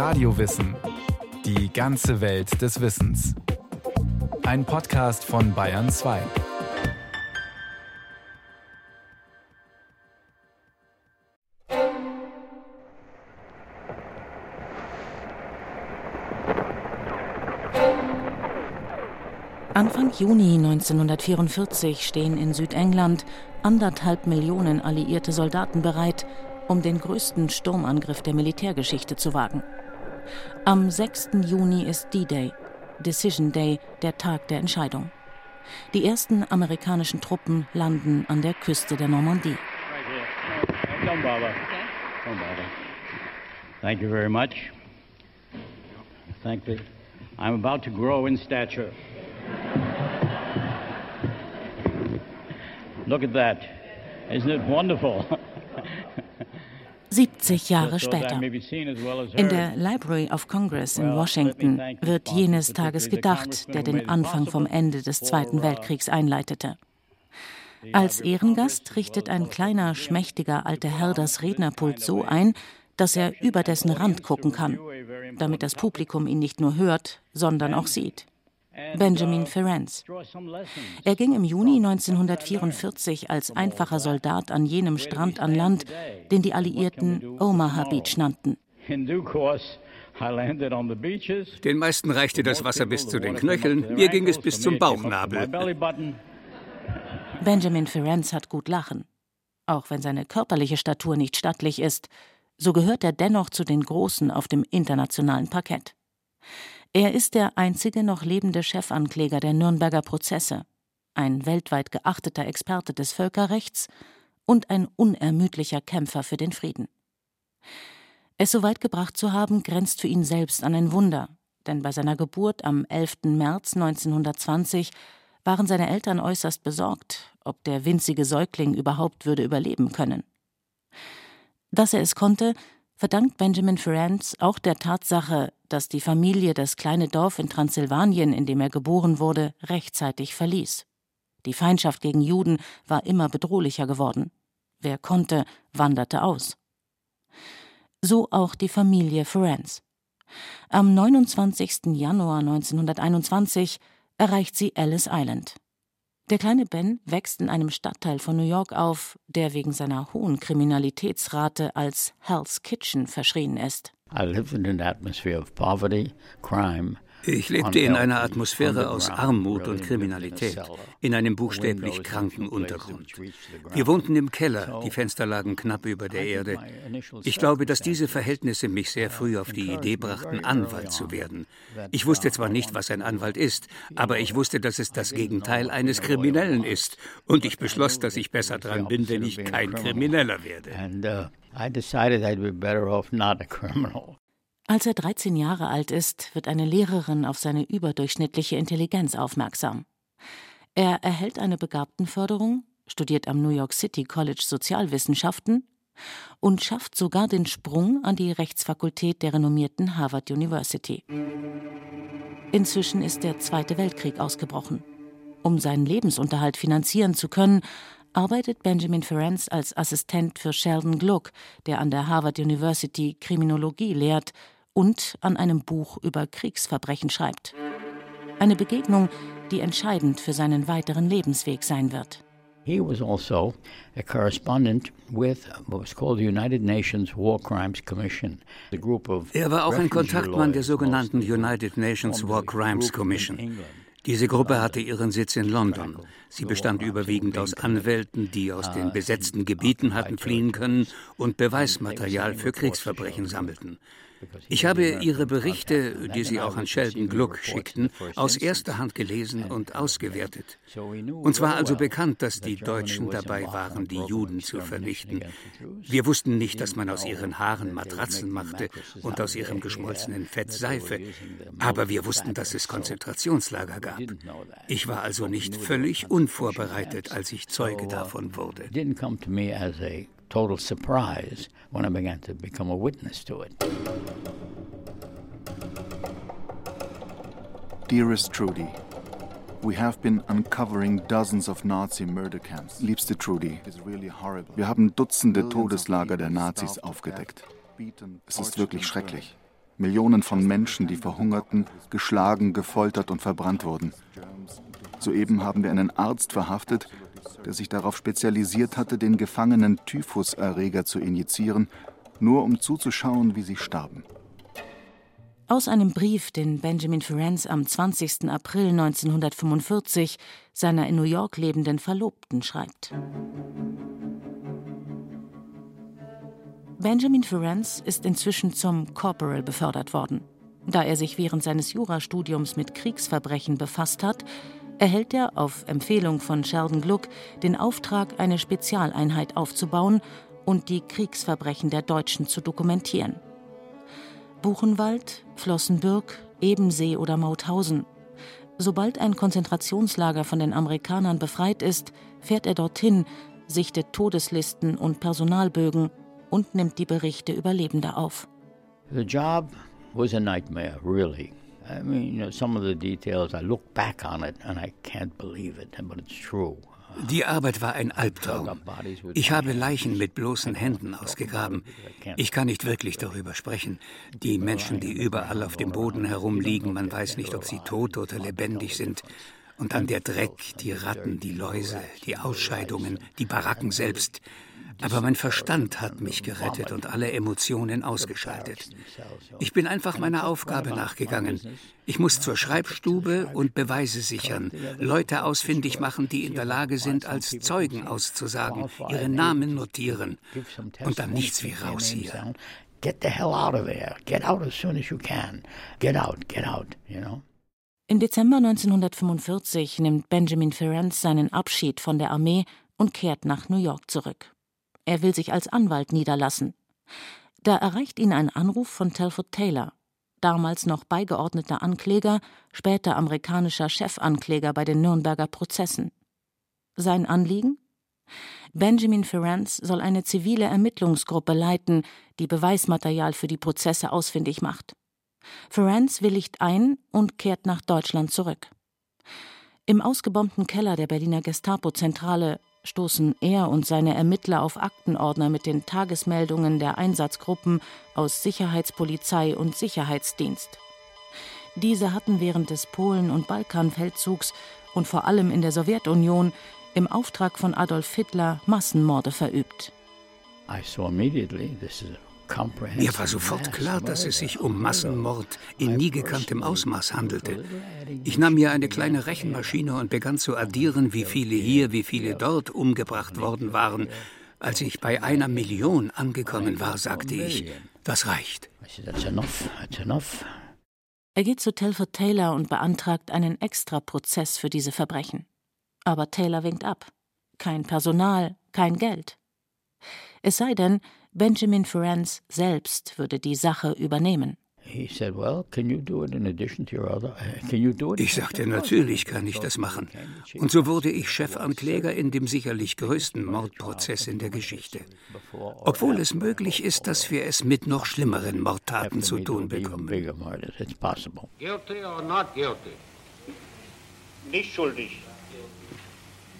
Radiowissen. Die ganze Welt des Wissens. Ein Podcast von Bayern 2. Anfang Juni 1944 stehen in Südengland anderthalb Millionen alliierte Soldaten bereit, um den größten Sturmangriff der Militärgeschichte zu wagen. Am 6. Juni ist D-Day, Decision Day, der Tag der Entscheidung. Die ersten amerikanischen Truppen landen an der Küste der Normandie. Don't bother. Don't bother. Thank you very much. Thank you. I'm about to grow in stature. Look at that. Isn't it wonderful? 70 Jahre später. In der Library of Congress in Washington wird jenes Tages gedacht, der den Anfang vom Ende des Zweiten Weltkriegs einleitete. Als Ehrengast richtet ein kleiner, schmächtiger alter Herr das Rednerpult so ein, dass er über dessen Rand gucken kann, damit das Publikum ihn nicht nur hört, sondern auch sieht. Benjamin Ferencz. Er ging im Juni 1944 als einfacher Soldat an jenem Strand an Land, den die Alliierten Omaha Beach nannten. Den meisten reichte das Wasser bis zu den Knöcheln, mir ging es bis zum Bauchnabel. Benjamin Ferencz hat gut lachen. Auch wenn seine körperliche Statur nicht stattlich ist, so gehört er dennoch zu den Großen auf dem internationalen Parkett. Er ist der einzige noch lebende Chefankläger der Nürnberger Prozesse, ein weltweit geachteter Experte des Völkerrechts und ein unermüdlicher Kämpfer für den Frieden. Es so weit gebracht zu haben, grenzt für ihn selbst an ein Wunder, denn bei seiner Geburt am 11. März 1920 waren seine Eltern äußerst besorgt, ob der winzige Säugling überhaupt würde überleben können. Dass er es konnte, verdankt Benjamin Ferencz auch der Tatsache, dass die Familie das kleine Dorf in Transsilvanien, in dem er geboren wurde, rechtzeitig verließ. Die Feindschaft gegen Juden war immer bedrohlicher geworden. Wer konnte, wanderte aus. So auch die Familie Ferencz. Am 29. Januar 1921 erreicht sie Ellis Island. Der kleine Ben wächst in einem Stadtteil von New York auf, der wegen seiner hohen Kriminalitätsrate als Hell's Kitchen verschrien ist. I lived in an atmosphere of poverty, crime, Ich lebte in einer Atmosphäre aus Armut und Kriminalität, in einem buchstäblich kranken Untergrund. Wir wohnten im Keller, die Fenster lagen knapp über der Erde. Ich glaube, dass diese Verhältnisse mich sehr früh auf die Idee brachten, Anwalt zu werden. Ich wusste zwar nicht, was ein Anwalt ist, aber ich wusste, dass es das Gegenteil eines Kriminellen ist. Und ich beschloss, dass ich besser dran bin, wenn ich kein Krimineller werde. uh, I decided I'd be better off not a criminal. Als er 13 Jahre alt ist, wird eine Lehrerin auf seine überdurchschnittliche Intelligenz aufmerksam. Er erhält eine Begabtenförderung, studiert am New York City College Sozialwissenschaften und schafft sogar den Sprung an die Rechtsfakultät der renommierten Harvard University. Inzwischen ist der Zweite Weltkrieg ausgebrochen. Um seinen Lebensunterhalt finanzieren zu können, arbeitet Benjamin Ferencz als Assistent für Sheldon Gluck, der an der Harvard University Kriminologie lehrt und an einem Buch über Kriegsverbrechen schreibt. Eine Begegnung, die entscheidend für seinen weiteren Lebensweg sein wird. He was also a correspondent with what was called the United Nations War Crimes Commission, a group of Er war auch ein Kontaktmann der sogenannten United Nations War Crimes Commission. Diese Gruppe hatte ihren Sitz in London. Sie bestand überwiegend aus Anwälten, die aus den besetzten Gebieten hatten fliehen können und Beweismaterial für Kriegsverbrechen sammelten. Ich habe ihre Berichte, die sie auch an Sheldon Gluck schickten, aus erster Hand gelesen und ausgewertet. Uns war also bekannt, dass die Deutschen dabei waren, die Juden zu vernichten. Wir wussten nicht, dass man aus ihren Haaren Matratzen machte und aus ihrem geschmolzenen Fett Seife. Aber wir wussten, dass es Konzentrationslager gab. Ich war also nicht völlig unvorbereitet, als ich Zeuge davon wurde. Total surprise when I began to become a witness to it. Dearest Trudy, we have been uncovering dozens of Nazi murder camps. Liebste Trudy, wir haben Dutzende Todeslager der Nazis aufgedeckt. Es ist wirklich schrecklich. Millionen von Menschen, die verhungerten, geschlagen, gefoltert und verbrannt wurden. Soeben haben wir einen Arzt verhaftet, der sich darauf spezialisiert hatte, den Gefangenen Typhuserreger zu injizieren, nur um zuzuschauen, wie sie starben. Aus einem Brief, den Benjamin Ferencz am 20. April 1945 seiner in New York lebenden Verlobten schreibt. Benjamin Ferencz ist inzwischen zum Corporal befördert worden. Da er sich während seines Jurastudiums mit Kriegsverbrechen befasst hat, erhält er auf Empfehlung von Sheldon Gluck den Auftrag, eine Spezialeinheit aufzubauen und die Kriegsverbrechen der Deutschen zu dokumentieren. Buchenwald, Flossenbürg, Ebensee oder Mauthausen. Sobald ein Konzentrationslager von den Amerikanern befreit ist, fährt er dorthin, sichtet Todeslisten und Personalbögen und nimmt die Berichte Überlebender auf. The job was a nightmare, really. I mean, you know, some of the details, I look back on it and I can't believe it, but it's true. Die Arbeit war ein Albtraum. Ich habe Leichen mit bloßen Händen ausgegraben. Ich kann nicht wirklich darüber sprechen. Die Menschen, die überall auf dem Boden herumliegen, man weiß nicht, ob sie tot oder lebendig sind. Und dann der Dreck, die Ratten, die Läuse, die Ausscheidungen, die Baracken selbst. Aber mein Verstand hat mich gerettet und alle Emotionen ausgeschaltet. Ich bin einfach meiner Aufgabe nachgegangen. Ich muss zur Schreibstube und Beweise sichern, Leute ausfindig machen, die in der Lage sind, als Zeugen auszusagen, ihre Namen notieren und dann nichts wie raus hier. Get the hell out of there. Get out as soon as you can. Get out, get out, you know. Im Dezember 1945 nimmt Benjamin Ferencz seinen Abschied von der Armee und kehrt nach New York zurück. Er will sich als Anwalt niederlassen. Da erreicht ihn ein Anruf von Telford Taylor, damals noch beigeordneter Ankläger, später amerikanischer Chefankläger bei den Nürnberger Prozessen. Sein Anliegen? Benjamin Ferencz soll eine zivile Ermittlungsgruppe leiten, die Beweismaterial für die Prozesse ausfindig macht. Ferencz willigt ein und kehrt nach Deutschland zurück. Im ausgebombten Keller der Berliner Gestapo-Zentrale stoßen er und seine Ermittler auf Aktenordner mit den Tagesmeldungen der Einsatzgruppen aus Sicherheitspolizei und Sicherheitsdienst. Diese hatten während des Polen- und Balkanfeldzugs und vor allem in der Sowjetunion im Auftrag von Adolf Hitler Massenmorde verübt. I saw immediately this is mir war sofort klar, dass es sich um Massenmord in nie gekanntem Ausmaß handelte. Ich nahm mir eine kleine Rechenmaschine und begann zu addieren, wie viele hier, wie viele dort umgebracht worden waren. Als ich bei einer Million angekommen war, sagte ich, das reicht. Er geht zu Telford Taylor und beantragt einen Extraprozess für diese Verbrechen. Aber Taylor winkt ab. Kein Personal, kein Geld. Es sei denn, Benjamin Ferencz selbst würde die Sache übernehmen. Ich sagte, natürlich kann ich das machen. Und so wurde ich Chefankläger in dem sicherlich größten Mordprozess in der Geschichte. Obwohl es möglich ist, dass wir es mit noch schlimmeren Mordtaten zu tun bekommen. Guilty or not guilty? Nicht schuldig.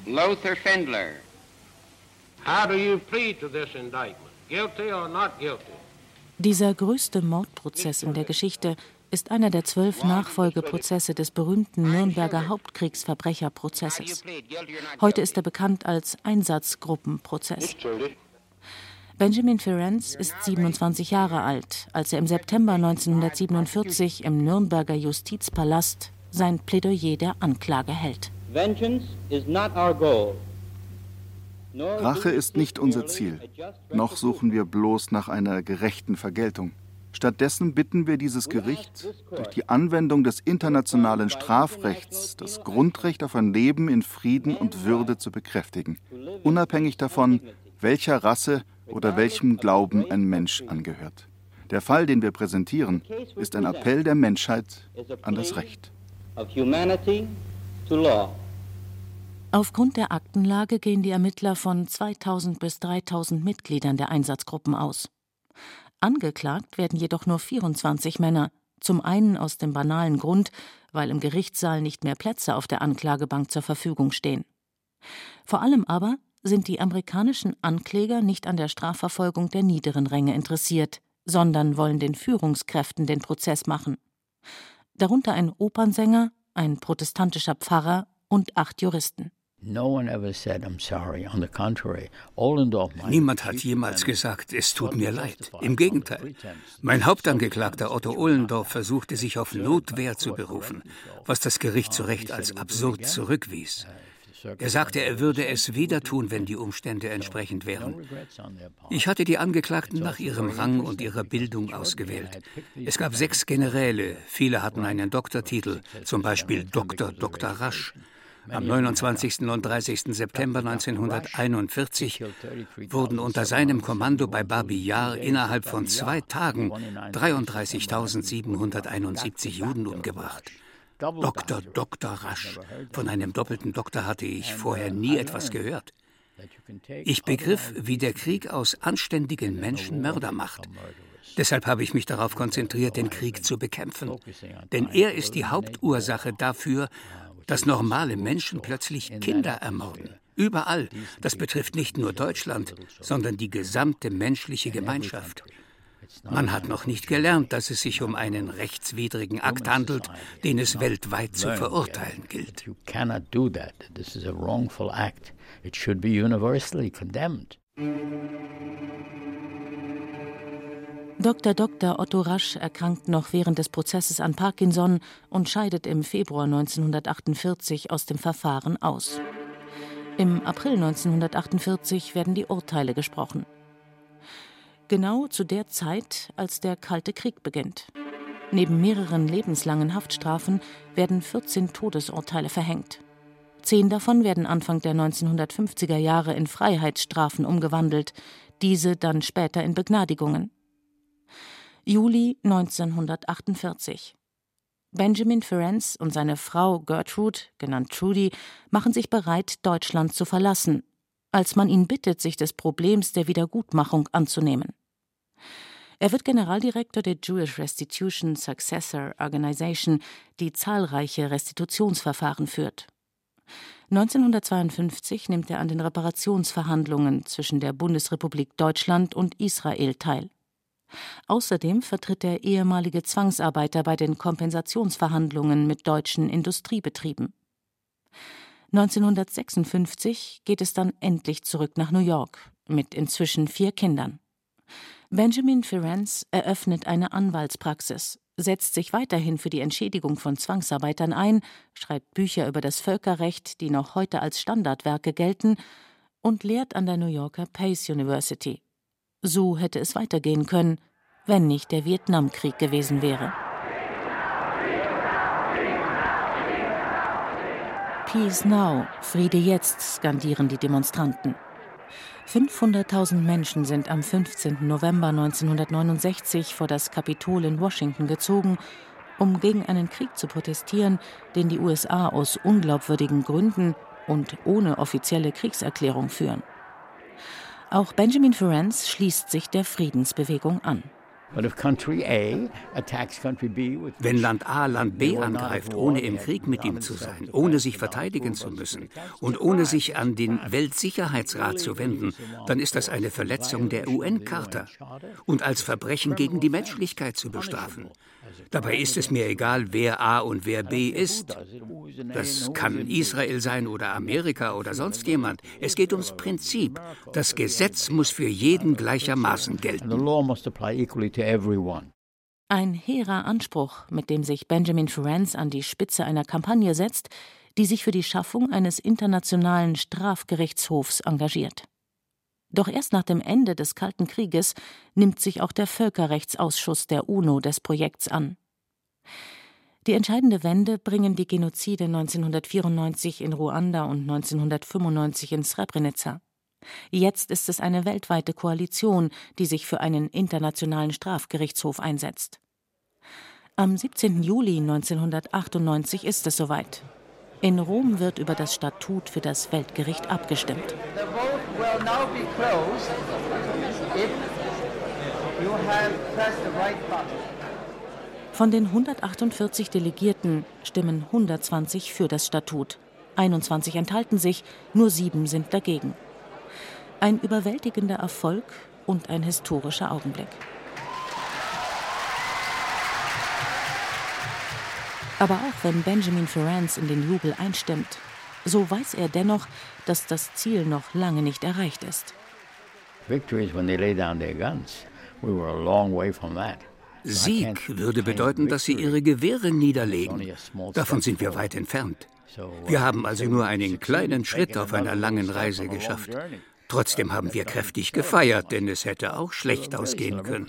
Lothar Fendler. How do you plead to this indictment? Dieser größte Mordprozess in der Geschichte ist einer der zwölf Nachfolgeprozesse des berühmten Nürnberger Hauptkriegsverbrecherprozesses. Heute ist er bekannt als Einsatzgruppenprozess. Benjamin Ferencz ist 27 Jahre alt, als er im September 1947 im Nürnberger Justizpalast sein Plädoyer der Anklage hält. Vengeance is not our goal. Rache ist nicht unser Ziel, noch suchen wir bloß nach einer gerechten Vergeltung. Stattdessen bitten wir dieses Gericht, durch die Anwendung des internationalen Strafrechts das Grundrecht auf ein Leben in Frieden und Würde zu bekräftigen, unabhängig davon, welcher Rasse oder welchem Glauben ein Mensch angehört. Der Fall, den wir präsentieren, ist ein Appell der Menschheit an das Recht. Aufgrund der Aktenlage gehen die Ermittler von 2000 bis 3000 Mitgliedern der Einsatzgruppen aus. Angeklagt werden jedoch nur 24 Männer, zum einen aus dem banalen Grund, weil im Gerichtssaal nicht mehr Plätze auf der Anklagebank zur Verfügung stehen. Vor allem aber sind die amerikanischen Ankläger nicht an der Strafverfolgung der niederen Ränge interessiert, sondern wollen den Führungskräften den Prozess machen. Darunter ein Opernsänger, ein protestantischer Pfarrer und acht Juristen. Niemand hat jemals gesagt, es tut mir leid. Im Gegenteil. Mein Hauptangeklagter Otto Ohlendorf versuchte sich auf Notwehr zu berufen, was das Gericht zu Recht als absurd zurückwies. Er sagte, er würde es wieder tun, wenn die Umstände entsprechend wären. Ich hatte die Angeklagten nach ihrem Rang und ihrer Bildung ausgewählt. Es gab sechs Generäle, viele hatten einen Doktortitel, zum Beispiel Dr. Dr. Rasch. Am 29. und 30. September 1941 wurden unter seinem Kommando bei Babi Yar innerhalb von zwei Tagen 33.771 Juden umgebracht. Dr. Dr. Rasch. Von einem doppelten Doktor hatte ich vorher nie etwas gehört. Ich begriff, wie der Krieg aus anständigen Menschen Mörder macht. Deshalb habe ich mich darauf konzentriert, den Krieg zu bekämpfen. Denn er ist die Hauptursache dafür, dass normale Menschen plötzlich Kinder ermorden. Überall. Das betrifft nicht nur Deutschland, sondern die gesamte menschliche Gemeinschaft. Man hat noch nicht gelernt, dass es sich um einen rechtswidrigen Akt handelt, den es weltweit zu verurteilen gilt. Dr. Dr. Otto Rasch erkrankt noch während des Prozesses an Parkinson und scheidet im Februar 1948 aus dem Verfahren aus. Im April 1948 werden die Urteile gesprochen genau zu der Zeit, als der Kalte Krieg beginnt. Neben mehreren lebenslangen Haftstrafen werden 14 Todesurteile verhängt. Zehn davon werden Anfang der 1950er Jahre in Freiheitsstrafen umgewandelt, diese dann später in Begnadigungen. Juli 1948. Benjamin Ferenc und seine Frau Gertrude, genannt Trudy, machen sich bereit, Deutschland zu verlassen, als man ihn bittet, sich des Problems der Wiedergutmachung anzunehmen. Er wird Generaldirektor der Jewish Restitution Successor Organization, die zahlreiche Restitutionsverfahren führt. 1952 nimmt er an den Reparationsverhandlungen zwischen der Bundesrepublik Deutschland und Israel teil. Außerdem vertritt er ehemalige Zwangsarbeiter bei den Kompensationsverhandlungen mit deutschen Industriebetrieben. 1956 geht es dann endlich zurück nach New York mit inzwischen vier Kindern. Benjamin Ferenc eröffnet eine Anwaltspraxis, setzt sich weiterhin für die Entschädigung von Zwangsarbeitern ein, schreibt Bücher über das Völkerrecht, die noch heute als Standardwerke gelten, und lehrt an der New Yorker Pace University. So hätte es weitergehen können, wenn nicht der Vietnamkrieg gewesen wäre. Peace now, Friede jetzt, skandieren die Demonstranten. 500.000 Menschen sind am 15. November 1969 vor das Kapitol in Washington gezogen, um gegen einen Krieg zu protestieren, den die USA aus unglaubwürdigen Gründen und ohne offizielle Kriegserklärung führen. Auch Benjamin Ferenc schließt sich der Friedensbewegung an. Wenn Land A Land B angreift, ohne im Krieg mit ihm zu sein, ohne sich verteidigen zu müssen und ohne sich an den Weltsicherheitsrat zu wenden, dann ist das eine Verletzung der UN-Charta und als Verbrechen gegen die Menschlichkeit zu bestrafen. Dabei ist es mir egal, wer A und wer B ist. Das kann Israel sein oder Amerika oder sonst jemand. Es geht ums Prinzip. Das Gesetz muss für jeden gleichermaßen gelten. Ein hehrer Anspruch, mit dem sich Benjamin Ferenc an die Spitze einer Kampagne setzt, die sich für die Schaffung eines internationalen Strafgerichtshofs engagiert. Doch erst nach dem Ende des Kalten Krieges nimmt sich auch der Völkerrechtsausschuss der UNO des Projekts an. Die entscheidende Wende bringen die Genozide 1994 in Ruanda und 1995 in Srebrenica. Jetzt ist es eine weltweite Koalition, die sich für einen internationalen Strafgerichtshof einsetzt. Am 17. Juli 1998 ist es soweit. In Rom wird über das Statut für das Weltgericht abgestimmt. Von den 148 Delegierten stimmen 120 für das Statut, 21 enthalten sich, nur sieben sind dagegen. Ein überwältigender Erfolg und ein historischer Augenblick. Aber auch wenn Benjamin Ferenz in den Jubel einstimmt, so weiß er dennoch, dass das Ziel noch lange nicht erreicht ist. Sieg würde bedeuten, dass sie ihre Gewehre niederlegen. Davon sind wir weit entfernt. Wir haben also nur einen kleinen Schritt auf einer langen Reise geschafft. Trotzdem haben wir kräftig gefeiert, denn es hätte auch schlecht ausgehen können.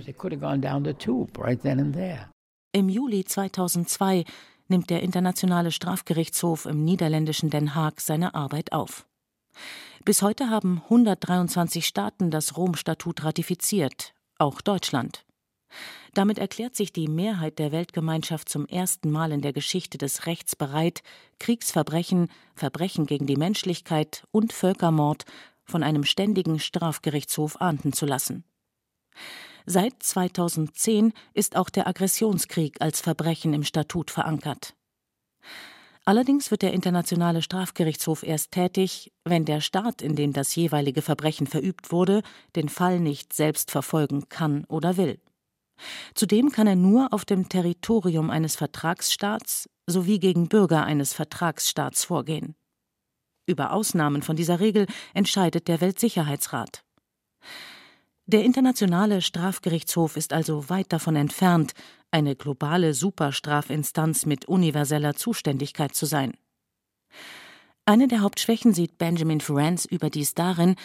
Im Juli 2002 nimmt der Internationale Strafgerichtshof im niederländischen Den Haag seine Arbeit auf. Bis heute haben 123 Staaten das Rom-Statut ratifiziert, auch Deutschland. Damit erklärt sich die Mehrheit der Weltgemeinschaft zum ersten Mal in der Geschichte des Rechts bereit, Kriegsverbrechen, Verbrechen gegen die Menschlichkeit und Völkermord von einem ständigen Strafgerichtshof ahnden zu lassen. Seit 2010 ist auch der Aggressionskrieg als Verbrechen im Statut verankert. Allerdings wird der Internationale Strafgerichtshof erst tätig, wenn der Staat, in dem das jeweilige Verbrechen verübt wurde, den Fall nicht selbst verfolgen kann oder will. Zudem kann er nur auf dem Territorium eines Vertragsstaats sowie gegen Bürger eines Vertragsstaats vorgehen. Über Ausnahmen von dieser Regel entscheidet der Weltsicherheitsrat. Der Internationale Strafgerichtshof ist also weit davon entfernt, eine globale Superstrafinstanz mit universeller Zuständigkeit zu sein. Eine der Hauptschwächen sieht Benjamin Ferencz überdies darin,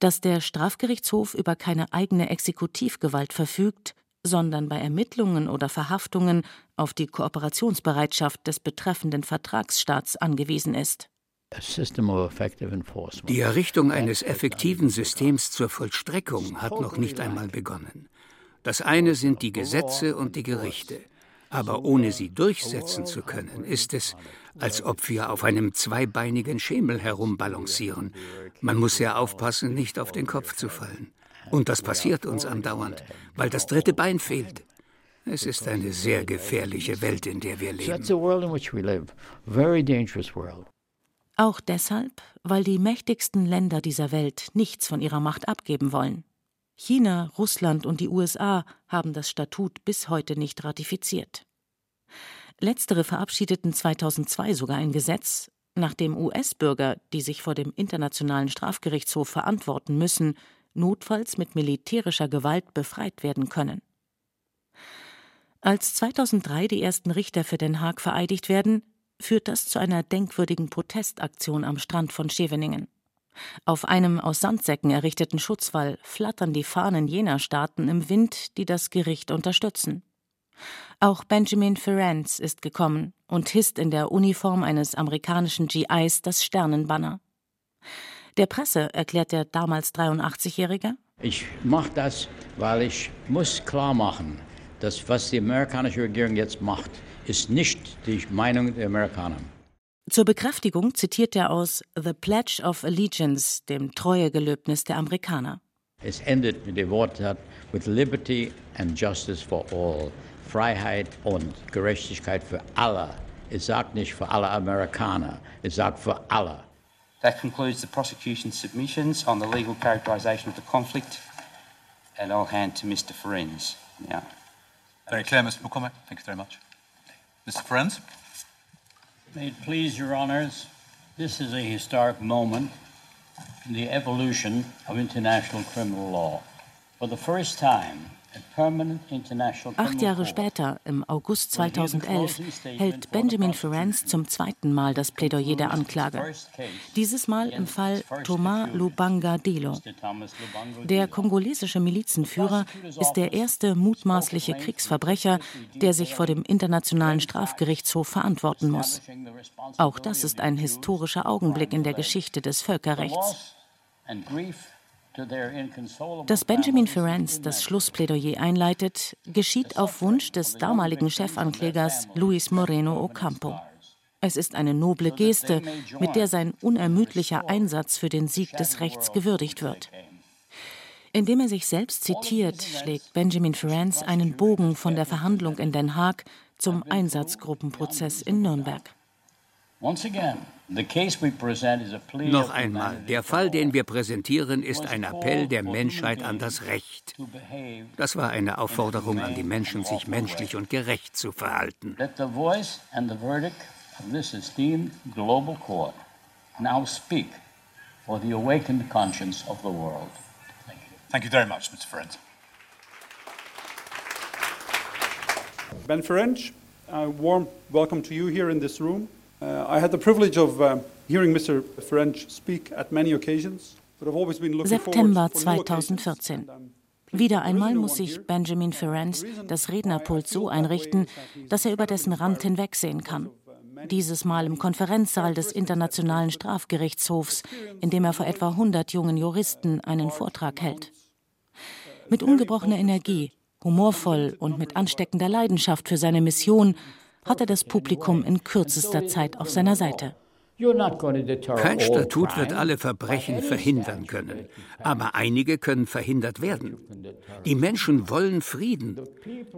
dass der Strafgerichtshof über keine eigene Exekutivgewalt verfügt, sondern bei Ermittlungen oder Verhaftungen auf die Kooperationsbereitschaft des betreffenden Vertragsstaats angewiesen ist. Die Errichtung eines effektiven Systems zur Vollstreckung hat noch nicht einmal begonnen. Das eine sind die Gesetze und die Gerichte. Aber ohne sie durchsetzen zu können, ist es, als ob wir auf einem zweibeinigen Schemel herumbalancieren. Man muss sehr aufpassen, nicht auf den Kopf zu fallen. Und das passiert uns andauernd, weil das dritte Bein fehlt. Es ist eine sehr gefährliche Welt, in der wir leben. Auch deshalb, weil die mächtigsten Länder dieser Welt nichts von ihrer Macht abgeben wollen. China, Russland und die USA haben das Statut bis heute nicht ratifiziert. Letztere verabschiedeten 2002 sogar ein Gesetz, nach dem US-Bürger, die sich vor dem Internationalen Strafgerichtshof verantworten müssen, notfalls mit militärischer Gewalt befreit werden können. Als 2003 die ersten Richter für Den Haag vereidigt werden, führt das zu einer denkwürdigen Protestaktion am Strand von Scheveningen. Auf einem aus Sandsäcken errichteten Schutzwall flattern die Fahnen jener Staaten im Wind, die das Gericht unterstützen. Auch Benjamin Ferencz ist gekommen und hisst in der Uniform eines amerikanischen GIs das Sternenbanner. Der Presse erklärt der damals 83-Jährige: Ich mache das, weil ich muss klar machen, dass was die amerikanische Regierung jetzt macht, ist nicht die Meinung der Amerikaner. Zur Bekräftigung zitiert er aus The Pledge of Allegiance, dem Treuegelöbnis der Amerikaner. Es endet mit dem Wort with liberty and justice for all. Freiheit und Gerechtigkeit für alle. Es sagt nicht für alle Amerikaner, es sagt für alle. That concludes the prosecution's submissions on the legal characterization of the conflict. And I'll hand to Mr. Ferencz now. Very clear, Mr. McCormack. Thank you very much. Mr. Friends? May it please your honors, this is a historic moment in the evolution of international criminal law. For the first time, Acht Jahre später, im August 2011, hält Benjamin Ferencz zum zweiten Mal das Plädoyer der Anklage. Dieses Mal im Fall Thomas Lubanga Delo. Der kongolesische Milizenführer ist der erste mutmaßliche Kriegsverbrecher, der sich vor dem Internationalen Strafgerichtshof verantworten muss. Auch das ist ein historischer Augenblick in der Geschichte des Völkerrechts. Dass Benjamin Ferencz das Schlussplädoyer einleitet, geschieht auf Wunsch des damaligen Chefanklägers Luis Moreno Ocampo. Es ist eine noble Geste, mit der sein unermüdlicher Einsatz für den Sieg des Rechts gewürdigt wird. Indem er sich selbst zitiert, schlägt Benjamin Ferencz einen Bogen von der Verhandlung in Den Haag zum Einsatzgruppenprozess in Nürnberg. Once again, Noch einmal, der Fall, den wir präsentieren, ist ein Appell der Menschheit an das Recht. Das war eine Aufforderung an die Menschen, sich menschlich und gerecht zu verhalten. Now speak for the awakened conscience of the world. Thank you very much, Mr. Ferenc. Ben Ferenc, a warm welcome to you here in this room. Uh, uh, September 2014. Wieder einmal muss sich Benjamin Ferenc das Rednerpult so einrichten, dass er über dessen Rand hinwegsehen kann. Dieses Mal im Konferenzsaal des Internationalen Strafgerichtshofs, in dem er vor etwa 100 jungen Juristen einen Vortrag hält. Mit ungebrochener Energie, humorvoll und mit ansteckender Leidenschaft für seine Mission hat er das Publikum in kürzester Zeit auf seiner Seite. Kein Statut wird alle Verbrechen verhindern können, aber einige können verhindert werden. Die Menschen wollen Frieden.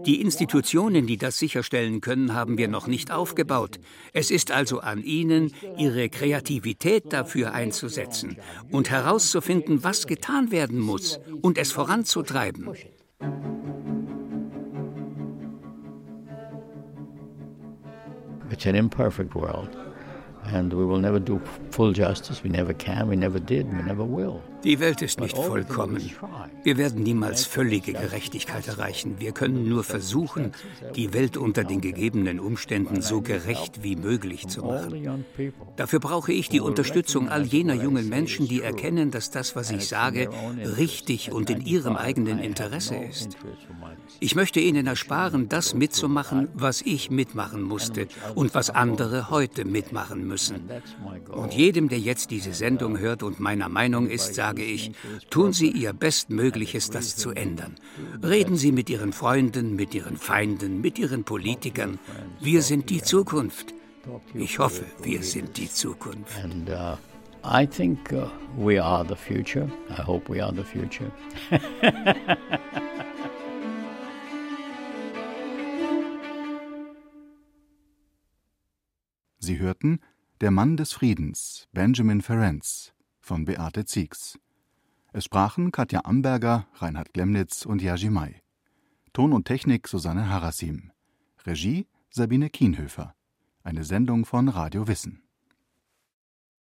Die Institutionen, die das sicherstellen können, haben wir noch nicht aufgebaut. Es ist also an Ihnen, Ihre Kreativität dafür einzusetzen und herauszufinden, was getan werden muss und es voranzutreiben. It's an imperfect world. Die Welt ist nicht vollkommen. Wir werden niemals völlige Gerechtigkeit erreichen. Wir können nur versuchen, die Welt unter den gegebenen Umständen so gerecht wie möglich zu machen. Dafür brauche ich die Unterstützung all jener jungen Menschen, die erkennen, dass das, was ich sage, richtig und in ihrem eigenen Interesse ist. Ich möchte ihnen ersparen, das mitzumachen, was ich mitmachen musste und was andere heute mitmachen müssen. Und jedem, der jetzt diese Sendung hört und meiner Meinung ist, sage sage ich, tun Sie Ihr Bestmögliches, das zu ändern. Reden Sie mit Ihren Freunden, mit Ihren Feinden, mit Ihren Politikern. Wir sind die Zukunft. Ich hoffe, wir sind die Zukunft. And, uh, I think uh, we are the future. I hope we are the future. Sie hörten Der Mann des Friedens, Benjamin Ferenc von Beate Ziegs. Es sprachen Katja Amberger, Reinhard Glemnitz und Jerzy May. Ton und Technik Susanne Harasim. Regie Sabine Kienhöfer. Eine Sendung von Radio Wissen.